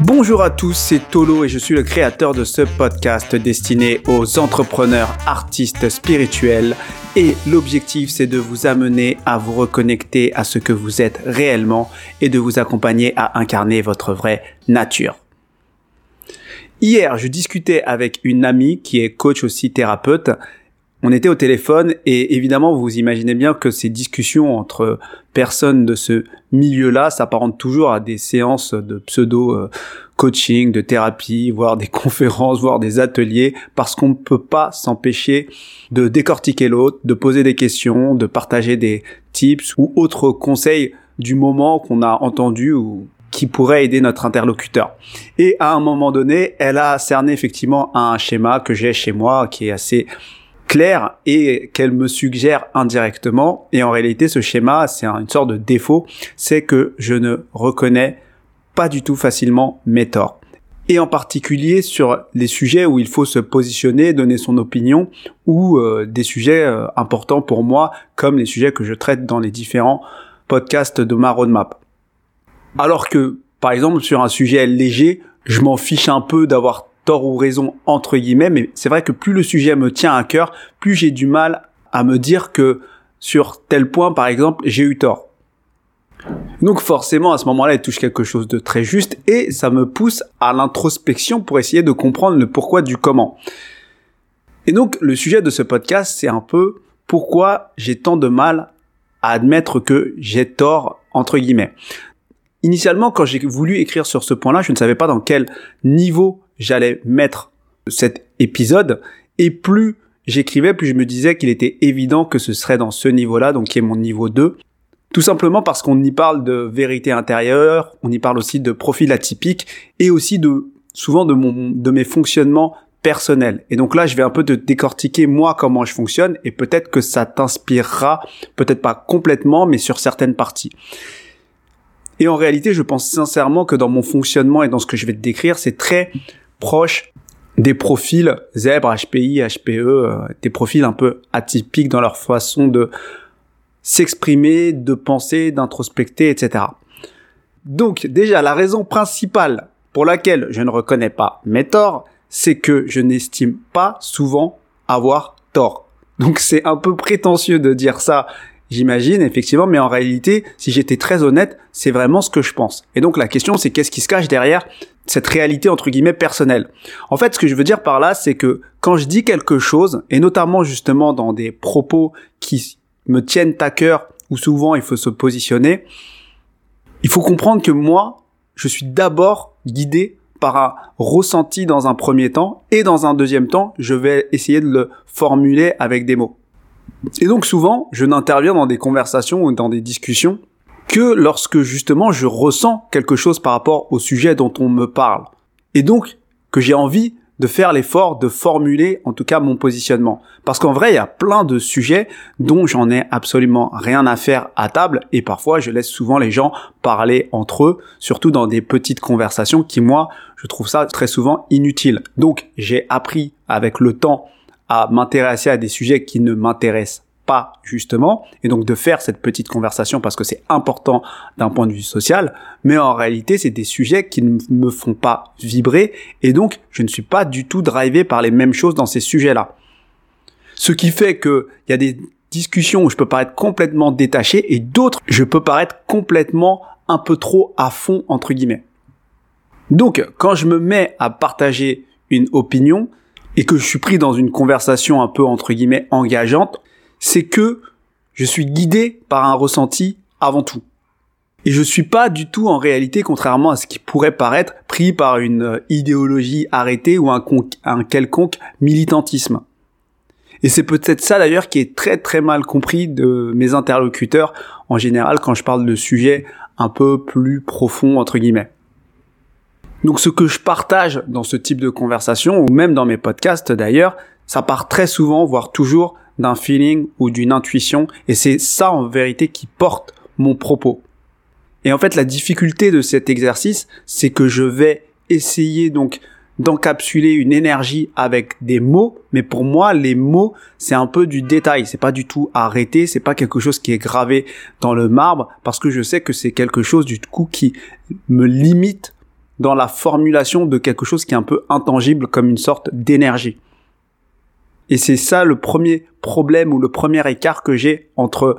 Bonjour à tous, c'est Tolo et je suis le créateur de ce podcast destiné aux entrepreneurs, artistes spirituels et l'objectif c'est de vous amener à vous reconnecter à ce que vous êtes réellement et de vous accompagner à incarner votre vraie nature. Hier, je discutais avec une amie qui est coach aussi thérapeute on était au téléphone et évidemment vous imaginez bien que ces discussions entre personnes de ce milieu-là s'apparentent toujours à des séances de pseudo euh, coaching, de thérapie, voire des conférences, voire des ateliers parce qu'on ne peut pas s'empêcher de décortiquer l'autre, de poser des questions, de partager des tips ou autres conseils du moment qu'on a entendu ou qui pourrait aider notre interlocuteur. Et à un moment donné, elle a cerné effectivement un schéma que j'ai chez moi qui est assez clair et qu'elle me suggère indirectement. Et en réalité, ce schéma, c'est une sorte de défaut, c'est que je ne reconnais pas du tout facilement mes torts. Et en particulier sur les sujets où il faut se positionner, donner son opinion, ou euh, des sujets euh, importants pour moi, comme les sujets que je traite dans les différents podcasts de ma roadmap. Alors que, par exemple, sur un sujet léger, je m'en fiche un peu d'avoir tort ou raison entre guillemets, mais c'est vrai que plus le sujet me tient à cœur, plus j'ai du mal à me dire que sur tel point, par exemple, j'ai eu tort. Donc forcément, à ce moment-là, il touche quelque chose de très juste et ça me pousse à l'introspection pour essayer de comprendre le pourquoi du comment. Et donc, le sujet de ce podcast, c'est un peu pourquoi j'ai tant de mal à admettre que j'ai tort, entre guillemets. Initialement, quand j'ai voulu écrire sur ce point-là, je ne savais pas dans quel niveau j'allais mettre cet épisode et plus j'écrivais, plus je me disais qu'il était évident que ce serait dans ce niveau-là, donc qui est mon niveau 2. Tout simplement parce qu'on y parle de vérité intérieure, on y parle aussi de profil atypique et aussi de souvent de mon de mes fonctionnements personnels. Et donc là, je vais un peu te décortiquer moi comment je fonctionne et peut-être que ça t'inspirera, peut-être pas complètement, mais sur certaines parties. Et en réalité, je pense sincèrement que dans mon fonctionnement et dans ce que je vais te décrire, c'est très proche des profils zèbres, HPI, HPE, euh, des profils un peu atypiques dans leur façon de s'exprimer, de penser, d'introspecter, etc. Donc déjà, la raison principale pour laquelle je ne reconnais pas mes torts, c'est que je n'estime pas souvent avoir tort. Donc c'est un peu prétentieux de dire ça J'imagine, effectivement, mais en réalité, si j'étais très honnête, c'est vraiment ce que je pense. Et donc la question, c'est qu'est-ce qui se cache derrière cette réalité, entre guillemets, personnelle. En fait, ce que je veux dire par là, c'est que quand je dis quelque chose, et notamment justement dans des propos qui me tiennent à cœur, où souvent il faut se positionner, il faut comprendre que moi, je suis d'abord guidé par un ressenti dans un premier temps, et dans un deuxième temps, je vais essayer de le formuler avec des mots. Et donc souvent, je n'interviens dans des conversations ou dans des discussions que lorsque justement je ressens quelque chose par rapport au sujet dont on me parle. Et donc que j'ai envie de faire l'effort de formuler en tout cas mon positionnement. Parce qu'en vrai, il y a plein de sujets dont j'en ai absolument rien à faire à table et parfois je laisse souvent les gens parler entre eux, surtout dans des petites conversations qui moi, je trouve ça très souvent inutile. Donc j'ai appris avec le temps à m'intéresser à des sujets qui ne m'intéressent pas justement, et donc de faire cette petite conversation parce que c'est important d'un point de vue social, mais en réalité c'est des sujets qui ne me font pas vibrer, et donc je ne suis pas du tout drivé par les mêmes choses dans ces sujets-là. Ce qui fait que il y a des discussions où je peux paraître complètement détaché, et d'autres je peux paraître complètement un peu trop à fond entre guillemets. Donc quand je me mets à partager une opinion, et que je suis pris dans une conversation un peu entre guillemets engageante, c'est que je suis guidé par un ressenti avant tout. Et je suis pas du tout en réalité, contrairement à ce qui pourrait paraître, pris par une euh, idéologie arrêtée ou un, un quelconque militantisme. Et c'est peut-être ça d'ailleurs qui est très très mal compris de mes interlocuteurs en général quand je parle de sujets un peu plus profonds entre guillemets. Donc ce que je partage dans ce type de conversation, ou même dans mes podcasts d'ailleurs, ça part très souvent, voire toujours, d'un feeling ou d'une intuition, et c'est ça en vérité qui porte mon propos. Et en fait, la difficulté de cet exercice, c'est que je vais essayer donc d'encapsuler une énergie avec des mots, mais pour moi, les mots, c'est un peu du détail, c'est pas du tout arrêté, c'est pas quelque chose qui est gravé dans le marbre, parce que je sais que c'est quelque chose du coup qui me limite dans la formulation de quelque chose qui est un peu intangible comme une sorte d'énergie. Et c'est ça le premier problème ou le premier écart que j'ai entre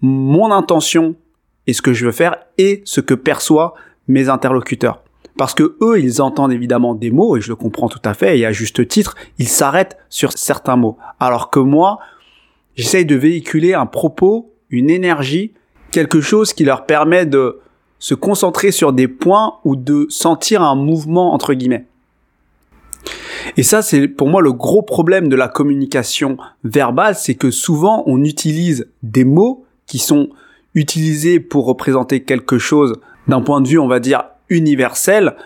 mon intention et ce que je veux faire et ce que perçoivent mes interlocuteurs. Parce que eux, ils entendent évidemment des mots, et je le comprends tout à fait, et à juste titre, ils s'arrêtent sur certains mots. Alors que moi, j'essaye de véhiculer un propos, une énergie, quelque chose qui leur permet de se concentrer sur des points ou de sentir un mouvement entre guillemets. Et ça, c'est pour moi le gros problème de la communication verbale, c'est que souvent on utilise des mots qui sont utilisés pour représenter quelque chose d'un point de vue, on va dire, universel,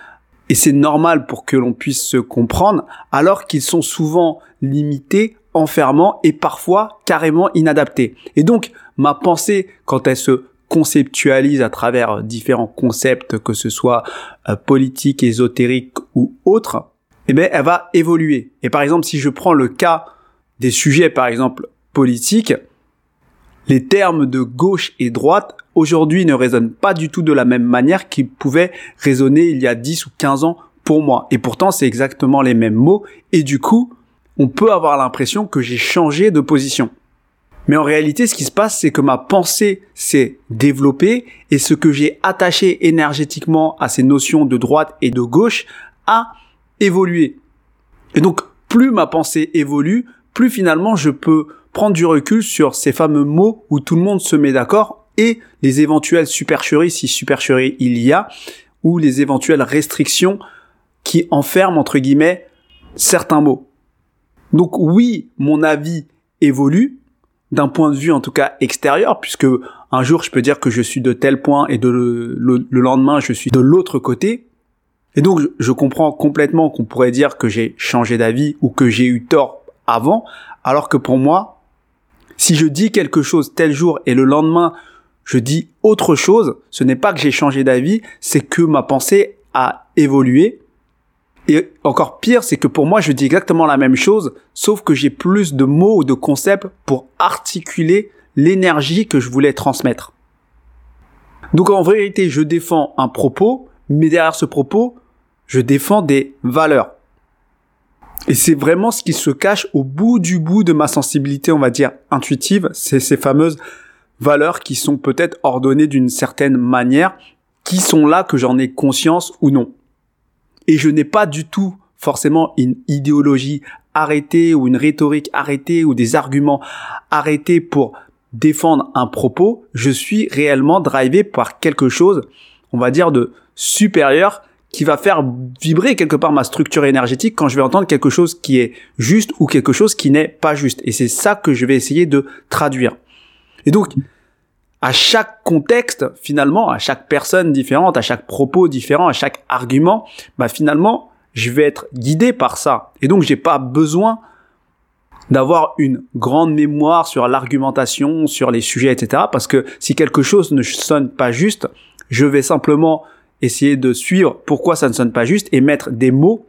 et c'est normal pour que l'on puisse se comprendre, alors qu'ils sont souvent limités, enfermants et parfois carrément inadaptés. Et donc, ma pensée, quand elle se conceptualise à travers différents concepts, que ce soit euh, politique, ésotérique ou autre, eh bien, elle va évoluer. Et par exemple, si je prends le cas des sujets, par exemple, politiques, les termes de gauche et droite aujourd'hui ne résonnent pas du tout de la même manière qu'ils pouvaient résonner il y a 10 ou 15 ans pour moi. Et pourtant, c'est exactement les mêmes mots. Et du coup, on peut avoir l'impression que j'ai changé de position. Mais en réalité, ce qui se passe, c'est que ma pensée s'est développée et ce que j'ai attaché énergétiquement à ces notions de droite et de gauche a évolué. Et donc, plus ma pensée évolue, plus finalement je peux prendre du recul sur ces fameux mots où tout le monde se met d'accord et les éventuelles supercheries, si supercheries il y a, ou les éventuelles restrictions qui enferment entre guillemets certains mots. Donc oui, mon avis évolue d'un point de vue en tout cas extérieur, puisque un jour je peux dire que je suis de tel point et de le lendemain je suis de l'autre côté. Et donc je comprends complètement qu'on pourrait dire que j'ai changé d'avis ou que j'ai eu tort avant, alors que pour moi, si je dis quelque chose tel jour et le lendemain je dis autre chose, ce n'est pas que j'ai changé d'avis, c'est que ma pensée a évolué. Et encore pire, c'est que pour moi, je dis exactement la même chose, sauf que j'ai plus de mots ou de concepts pour articuler l'énergie que je voulais transmettre. Donc en vérité, je défends un propos, mais derrière ce propos, je défends des valeurs. Et c'est vraiment ce qui se cache au bout du bout de ma sensibilité, on va dire, intuitive, c'est ces fameuses valeurs qui sont peut-être ordonnées d'une certaine manière, qui sont là que j'en ai conscience ou non. Et je n'ai pas du tout forcément une idéologie arrêtée ou une rhétorique arrêtée ou des arguments arrêtés pour défendre un propos. Je suis réellement drivé par quelque chose, on va dire, de supérieur qui va faire vibrer quelque part ma structure énergétique quand je vais entendre quelque chose qui est juste ou quelque chose qui n'est pas juste. Et c'est ça que je vais essayer de traduire. Et donc, à chaque contexte, finalement, à chaque personne différente, à chaque propos différent, à chaque argument, bah finalement, je vais être guidé par ça. Et donc, j'ai pas besoin d'avoir une grande mémoire sur l'argumentation, sur les sujets, etc. Parce que si quelque chose ne sonne pas juste, je vais simplement essayer de suivre pourquoi ça ne sonne pas juste et mettre des mots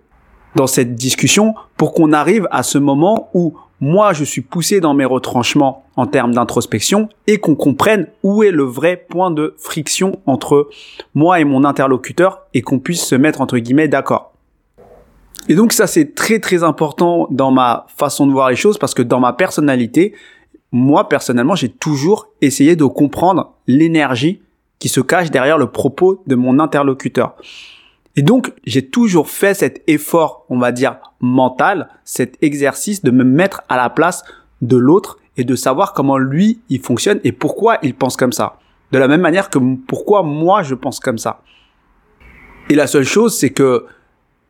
dans cette discussion pour qu'on arrive à ce moment où moi je suis poussé dans mes retranchements en termes d'introspection et qu'on comprenne où est le vrai point de friction entre moi et mon interlocuteur et qu'on puisse se mettre entre guillemets d'accord. Et donc ça c'est très très important dans ma façon de voir les choses parce que dans ma personnalité, moi personnellement j'ai toujours essayé de comprendre l'énergie qui se cache derrière le propos de mon interlocuteur. Et donc, j'ai toujours fait cet effort, on va dire, mental, cet exercice de me mettre à la place de l'autre et de savoir comment lui, il fonctionne et pourquoi il pense comme ça. De la même manière que pourquoi moi, je pense comme ça. Et la seule chose, c'est que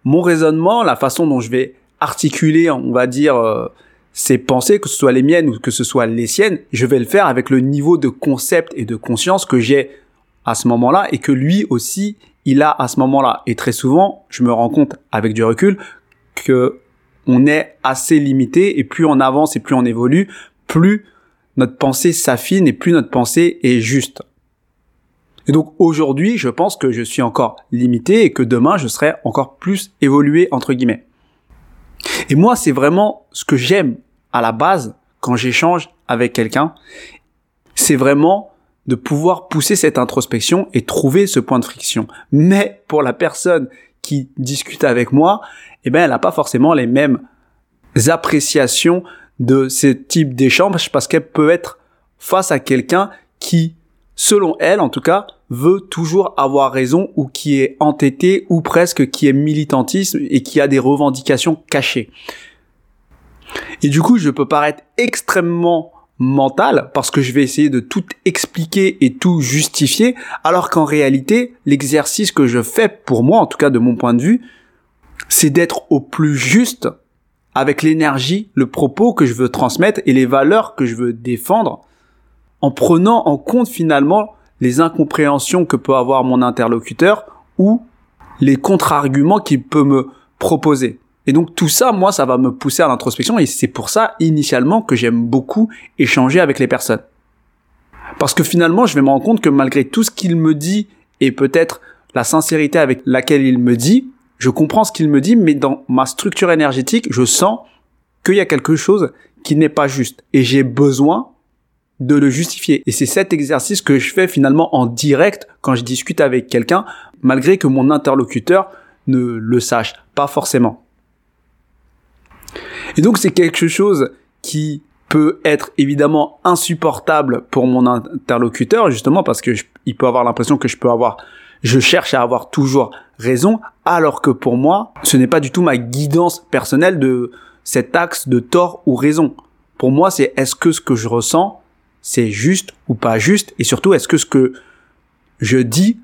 mon raisonnement, la façon dont je vais articuler, on va dire, euh, ces pensées, que ce soit les miennes ou que ce soit les siennes, je vais le faire avec le niveau de concept et de conscience que j'ai à ce moment-là et que lui aussi il a à ce moment-là. Et très souvent, je me rends compte avec du recul que on est assez limité et plus on avance et plus on évolue, plus notre pensée s'affine et plus notre pensée est juste. Et donc aujourd'hui, je pense que je suis encore limité et que demain, je serai encore plus évolué entre guillemets. Et moi, c'est vraiment ce que j'aime à la base quand j'échange avec quelqu'un. C'est vraiment de pouvoir pousser cette introspection et trouver ce point de friction. Mais pour la personne qui discute avec moi, eh ben, elle n'a pas forcément les mêmes appréciations de ce type d'échange parce qu'elle peut être face à quelqu'un qui, selon elle en tout cas, veut toujours avoir raison ou qui est entêté ou presque qui est militantisme et qui a des revendications cachées. Et du coup, je peux paraître extrêmement mental parce que je vais essayer de tout expliquer et tout justifier alors qu'en réalité, l'exercice que je fais pour moi, en tout cas de mon point de vue, c'est d'être au plus juste avec l'énergie, le propos que je veux transmettre et les valeurs que je veux défendre en prenant en compte finalement les incompréhensions que peut avoir mon interlocuteur ou les contre-arguments qu'il peut me proposer. Et donc tout ça, moi, ça va me pousser à l'introspection et c'est pour ça initialement que j'aime beaucoup échanger avec les personnes. Parce que finalement, je vais me rendre compte que malgré tout ce qu'il me dit et peut-être la sincérité avec laquelle il me dit, je comprends ce qu'il me dit, mais dans ma structure énergétique, je sens qu'il y a quelque chose qui n'est pas juste et j'ai besoin de le justifier. Et c'est cet exercice que je fais finalement en direct quand je discute avec quelqu'un, malgré que mon interlocuteur ne le sache pas forcément. Et donc c'est quelque chose qui peut être évidemment insupportable pour mon interlocuteur, justement parce que il peut avoir l'impression que je peux avoir, je cherche à avoir toujours raison, alors que pour moi, ce n'est pas du tout ma guidance personnelle de cet axe de tort ou raison. Pour moi, c'est est-ce que ce que je ressens, c'est juste ou pas juste, et surtout est-ce que ce que je dis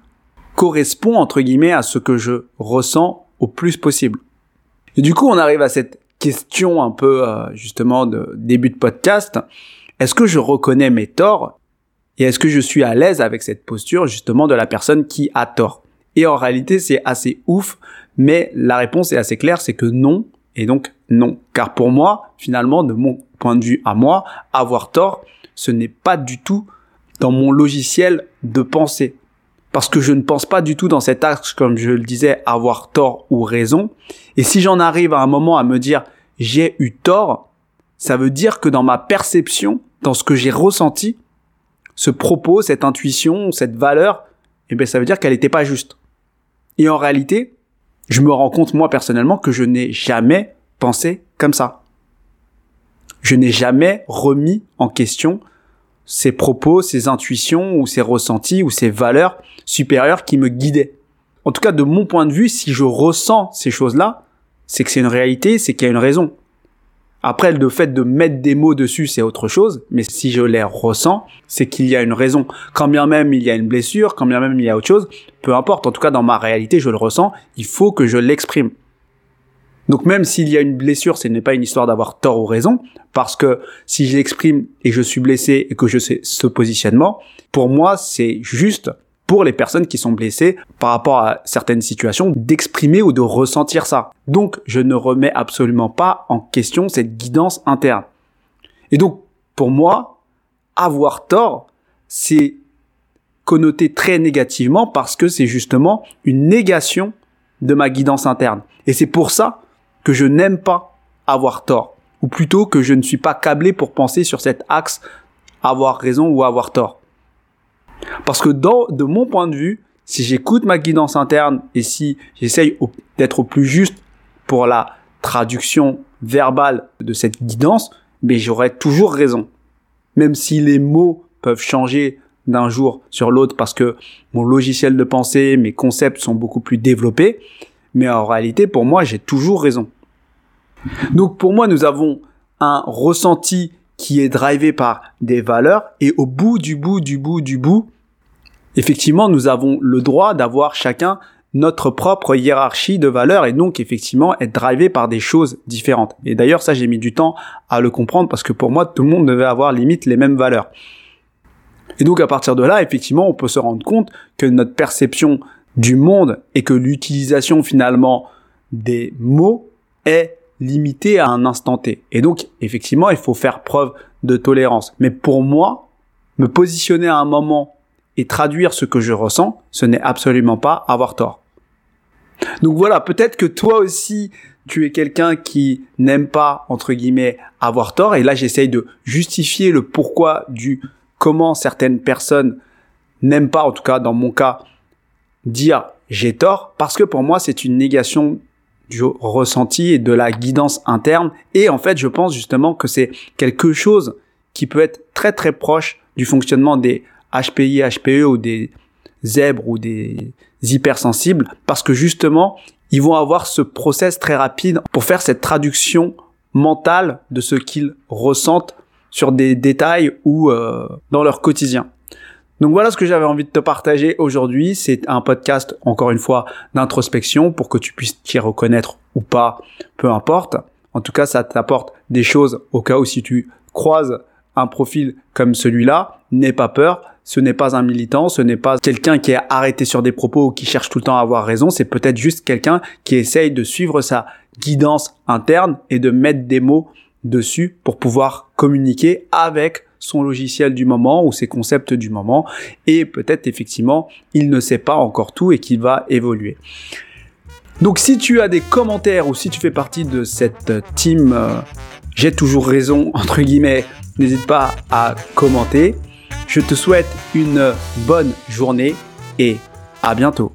correspond entre guillemets à ce que je ressens au plus possible. Et du coup, on arrive à cette question un peu euh, justement de début de podcast. Est-ce que je reconnais mes torts et est-ce que je suis à l'aise avec cette posture justement de la personne qui a tort? Et en réalité, c'est assez ouf, mais la réponse est assez claire, c'est que non, et donc non. Car pour moi, finalement, de mon point de vue à moi, avoir tort, ce n'est pas du tout dans mon logiciel de pensée parce que je ne pense pas du tout dans cet axe, comme je le disais, avoir tort ou raison. Et si j'en arrive à un moment à me dire j'ai eu tort, ça veut dire que dans ma perception, dans ce que j'ai ressenti, ce propos, cette intuition, cette valeur, eh bien, ça veut dire qu'elle n'était pas juste. Et en réalité, je me rends compte, moi, personnellement, que je n'ai jamais pensé comme ça. Je n'ai jamais remis en question ces propos, ces intuitions ou ces ressentis ou ces valeurs supérieures qui me guidaient. En tout cas, de mon point de vue, si je ressens ces choses-là, c'est que c'est une réalité, c'est qu'il y a une raison. Après, le fait de mettre des mots dessus, c'est autre chose, mais si je les ressens, c'est qu'il y a une raison. Quand bien même il y a une blessure, quand bien même il y a autre chose, peu importe, en tout cas dans ma réalité, je le ressens, il faut que je l'exprime. Donc même s'il y a une blessure, ce n'est pas une histoire d'avoir tort ou raison, parce que si j'exprime et je suis blessé et que je sais ce positionnement, pour moi, c'est juste pour les personnes qui sont blessées par rapport à certaines situations d'exprimer ou de ressentir ça. Donc, je ne remets absolument pas en question cette guidance interne. Et donc, pour moi, avoir tort, c'est connoté très négativement parce que c'est justement une négation de ma guidance interne. Et c'est pour ça que je n'aime pas avoir tort, ou plutôt que je ne suis pas câblé pour penser sur cet axe avoir raison ou avoir tort. Parce que dans, de mon point de vue, si j'écoute ma guidance interne et si j'essaye d'être au plus juste pour la traduction verbale de cette guidance, mais j'aurai toujours raison. Même si les mots peuvent changer d'un jour sur l'autre parce que mon logiciel de pensée, mes concepts sont beaucoup plus développés, mais en réalité, pour moi, j'ai toujours raison. Donc pour moi, nous avons un ressenti qui est drivé par des valeurs et au bout du bout du bout du bout, effectivement, nous avons le droit d'avoir chacun notre propre hiérarchie de valeurs et donc effectivement être drivé par des choses différentes. Et d'ailleurs, ça, j'ai mis du temps à le comprendre parce que pour moi, tout le monde devait avoir limite les mêmes valeurs. Et donc à partir de là, effectivement, on peut se rendre compte que notre perception du monde et que l'utilisation finalement des mots est limitée à un instant T. Et donc, effectivement, il faut faire preuve de tolérance. Mais pour moi, me positionner à un moment et traduire ce que je ressens, ce n'est absolument pas avoir tort. Donc voilà, peut-être que toi aussi, tu es quelqu'un qui n'aime pas, entre guillemets, avoir tort. Et là, j'essaye de justifier le pourquoi du comment certaines personnes n'aime pas, en tout cas dans mon cas, dire j'ai tort, parce que pour moi c'est une négation du ressenti et de la guidance interne. Et en fait, je pense justement que c'est quelque chose qui peut être très très proche du fonctionnement des HPI, HPE ou des zèbres ou des hypersensibles, parce que justement, ils vont avoir ce process très rapide pour faire cette traduction mentale de ce qu'ils ressentent sur des détails ou euh, dans leur quotidien. Donc voilà ce que j'avais envie de te partager aujourd'hui. C'est un podcast, encore une fois, d'introspection pour que tu puisses t'y reconnaître ou pas, peu importe. En tout cas, ça t'apporte des choses au cas où si tu croises un profil comme celui-là, n'aie pas peur. Ce n'est pas un militant, ce n'est pas quelqu'un qui est arrêté sur des propos ou qui cherche tout le temps à avoir raison. C'est peut-être juste quelqu'un qui essaye de suivre sa guidance interne et de mettre des mots dessus pour pouvoir communiquer avec son logiciel du moment ou ses concepts du moment et peut-être effectivement il ne sait pas encore tout et qu'il va évoluer. Donc si tu as des commentaires ou si tu fais partie de cette team euh, j'ai toujours raison entre guillemets, n'hésite pas à commenter. Je te souhaite une bonne journée et à bientôt.